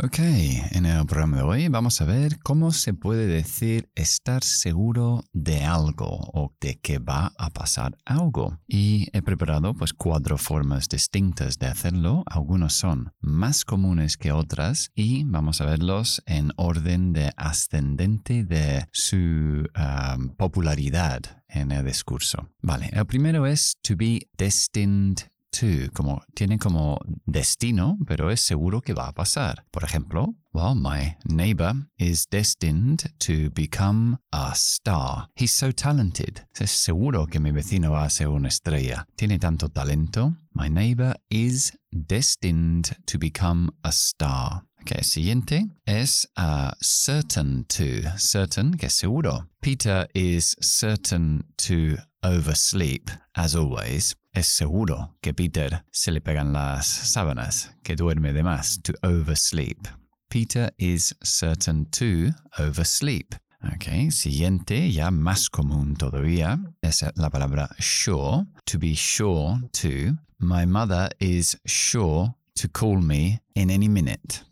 Ok, en el programa de hoy vamos a ver cómo se puede decir estar seguro de algo o de que va a pasar algo. Y he preparado pues cuatro formas distintas de hacerlo. Algunos son más comunes que otras y vamos a verlos en orden de ascendente de su um, popularidad en el discurso. Vale, el primero es to be destined to, como tiene como destino, pero es seguro que va a pasar. Por ejemplo, well, my neighbor is destined to become a star. He's so talented. Es seguro que mi vecino va a ser una estrella. Tiene tanto talento. My neighbor is destined to become a star. Ok, siguiente es uh, certain to. Certain, que seguro. Peter is certain to oversleep, as always. Es seguro que Peter se le pegan las sábanas, que duerme de más, to oversleep. Peter is certain to oversleep. Ok, siguiente, ya más común todavía, es la palabra sure. To be sure to. My mother is sure to call me in any minute.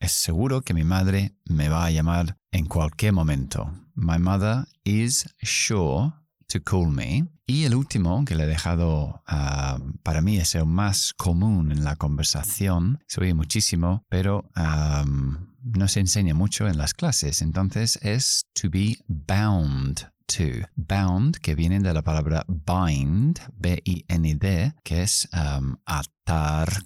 Es seguro que mi madre me va a llamar en cualquier momento. My mother is sure to call me. Y el último que le he dejado ah, para mí es el más común en la conversación, se oye muchísimo, pero no se enseña mucho en las clases. Entonces es to be bound to. Bound, que viene de la palabra bind, B-I-N-D, que es atar,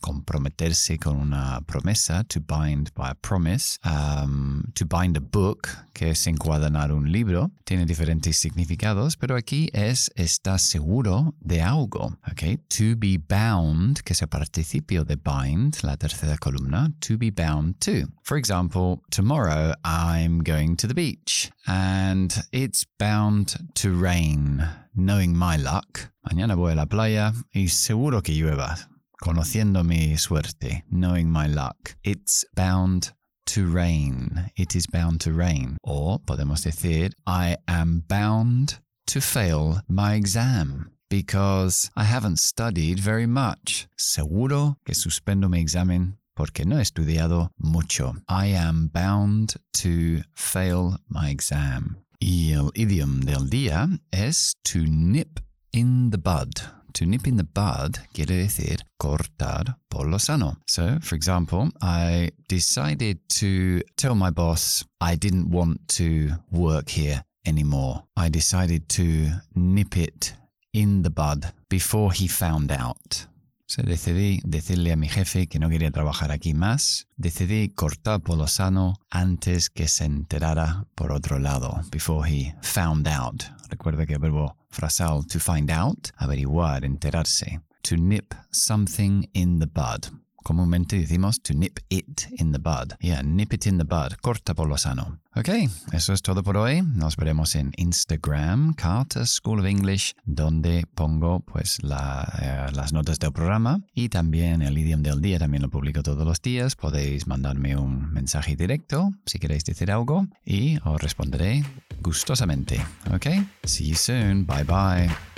comprometerse con una promesa, to bind by a promise, um, to bind a book, que es encuadernar un libro, tiene diferentes significados, pero aquí es estar seguro de algo, ¿ok? To be bound, que es el participio de bind, la tercera columna, to be bound to. For example, tomorrow I'm going to the beach and it's bound to rain. Knowing my luck, mañana voy a la playa y seguro que llueva. Conociendo mi suerte, knowing my luck, it's bound to rain. It is bound to rain. O podemos decir, I am bound to fail my exam because I haven't studied very much. Seguro que suspendo mi examen porque no he estudiado mucho. I am bound to fail my exam. Y el idioma del día es to nip in the bud. To nip in the bud quiere cortar por lo sano. So, for example, I decided to tell my boss I didn't want to work here anymore. I decided to nip it in the bud before he found out. So decidí decirle a mi jefe que no quería trabajar aquí más. Decidí cortar por lo sano antes que se enterara por otro lado, before he found out. Recuerda que el verbo frasal to find out, averiguar, enterarse. To nip something in the bud. Comúnmente decimos to nip it in the bud. Yeah, nip it in the bud. Corta por lo sano. Ok, eso es todo por hoy. Nos veremos en Instagram, Carter School of English, donde pongo pues la, eh, las notas del programa y también el idioma del día también lo publico todos los días. Podéis mandarme un mensaje directo si queréis decir algo y os responderé gustosamente. Ok, see you soon. Bye bye.